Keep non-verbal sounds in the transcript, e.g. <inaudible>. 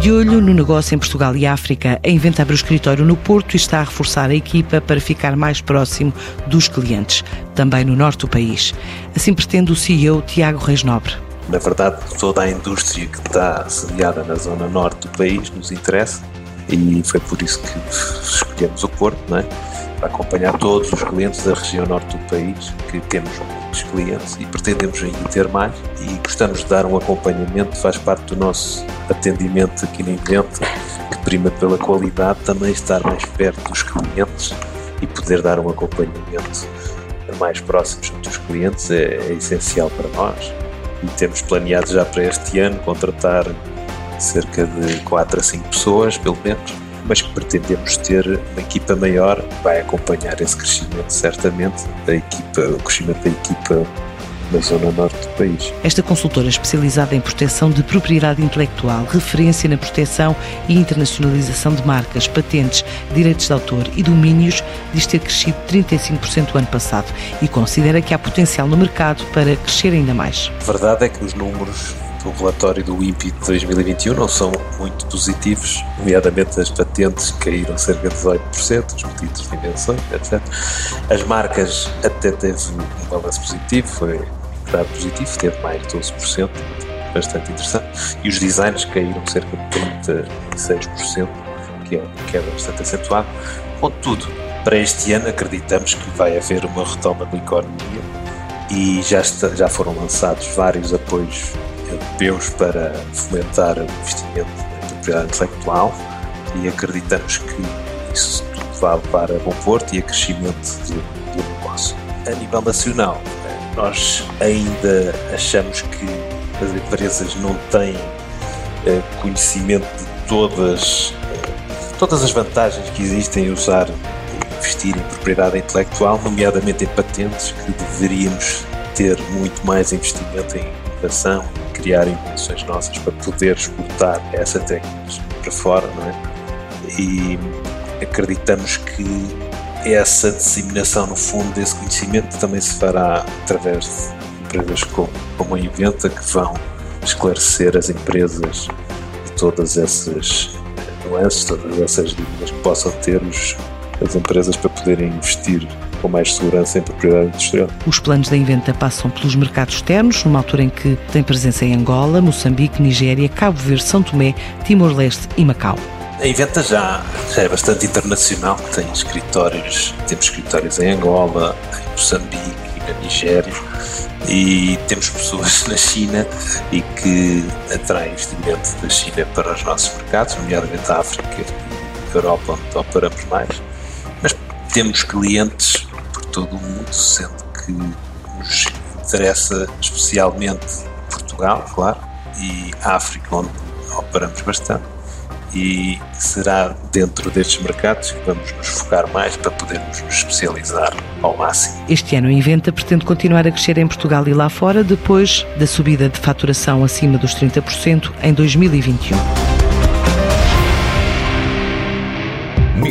De olho no negócio em Portugal e África, a Inventa abre o escritório no Porto e está a reforçar a equipa para ficar mais próximo dos clientes, também no norte do país. Assim pretende o CEO Tiago Reis Nobre. Na verdade, toda a indústria que está sediada na zona norte do país nos interessa e foi por isso que escolhemos o Porto, não é? para acompanhar todos os clientes da região norte do país, que temos muitos clientes e pretendemos ainda ter mais e gostamos de dar um acompanhamento, faz parte do nosso atendimento aqui na Inventa, que prima pela qualidade, também estar mais perto dos clientes e poder dar um acompanhamento mais próximo dos clientes é, é essencial para nós. E temos planeado já para este ano contratar cerca de 4 a 5 pessoas, pelo menos, mas pretendemos ter uma equipa maior que vai acompanhar esse crescimento, certamente, da equipa, o crescimento da equipa na zona norte do país. Esta consultora especializada em proteção de propriedade intelectual, referência na proteção e internacionalização de marcas, patentes, direitos de autor e domínios, diz ter crescido 35% o ano passado e considera que há potencial no mercado para crescer ainda mais. A verdade é que os números do relatório do INPI de 2021 não são muito positivos, nomeadamente as patentes caíram cerca de 18%, os pedidos de invenções, etc. As marcas até teve um balanço positivo, foi dado positivo, teve mais de 12%, bastante interessante, e os designs caíram cerca de 36%, que é, que é bastante acentuado. Contudo, para este ano acreditamos que vai haver uma retoma da economia e já, está, já foram lançados vários apoios europeus para fomentar o investimento na propriedade intelectual e acreditamos que isso tudo vai levar a bom porto e a crescimento do, do negócio. A nível nacional, nós ainda achamos que as empresas não têm eh, conhecimento de todas, eh, todas as vantagens que existem em usar investir em propriedade intelectual, nomeadamente em patentes, que deveríamos ter muito mais investimento em inovação criar invenções nossas para poder exportar essa técnica para fora, não é? E acreditamos que essa disseminação, no fundo, desse conhecimento também se fará através de empresas como, como a Inventa, que vão esclarecer as empresas de todas essas nuances, todas essas dúvidas que possam ter os, as empresas para poderem investir com mais segurança em propriedade industrial. Os planos da Inventa passam pelos mercados externos, numa altura em que tem presença em Angola, Moçambique, Nigéria, Cabo Verde, São Tomé, Timor-Leste e Macau. A Inventa já, já é bastante internacional, tem escritórios, temos escritórios em Angola, em Moçambique e na Nigéria e temos pessoas <laughs> na China e que atraem investimento da China para os nossos mercados, nomeadamente a África e a Europa, onde operamos mais. Temos clientes todo o mundo, sendo que nos interessa especialmente Portugal, claro, e África, onde operamos bastante. E será dentro destes mercados que vamos nos focar mais para podermos nos especializar ao máximo. Este ano a Inventa pretende continuar a crescer em Portugal e lá fora, depois da subida de faturação acima dos 30% em 2021.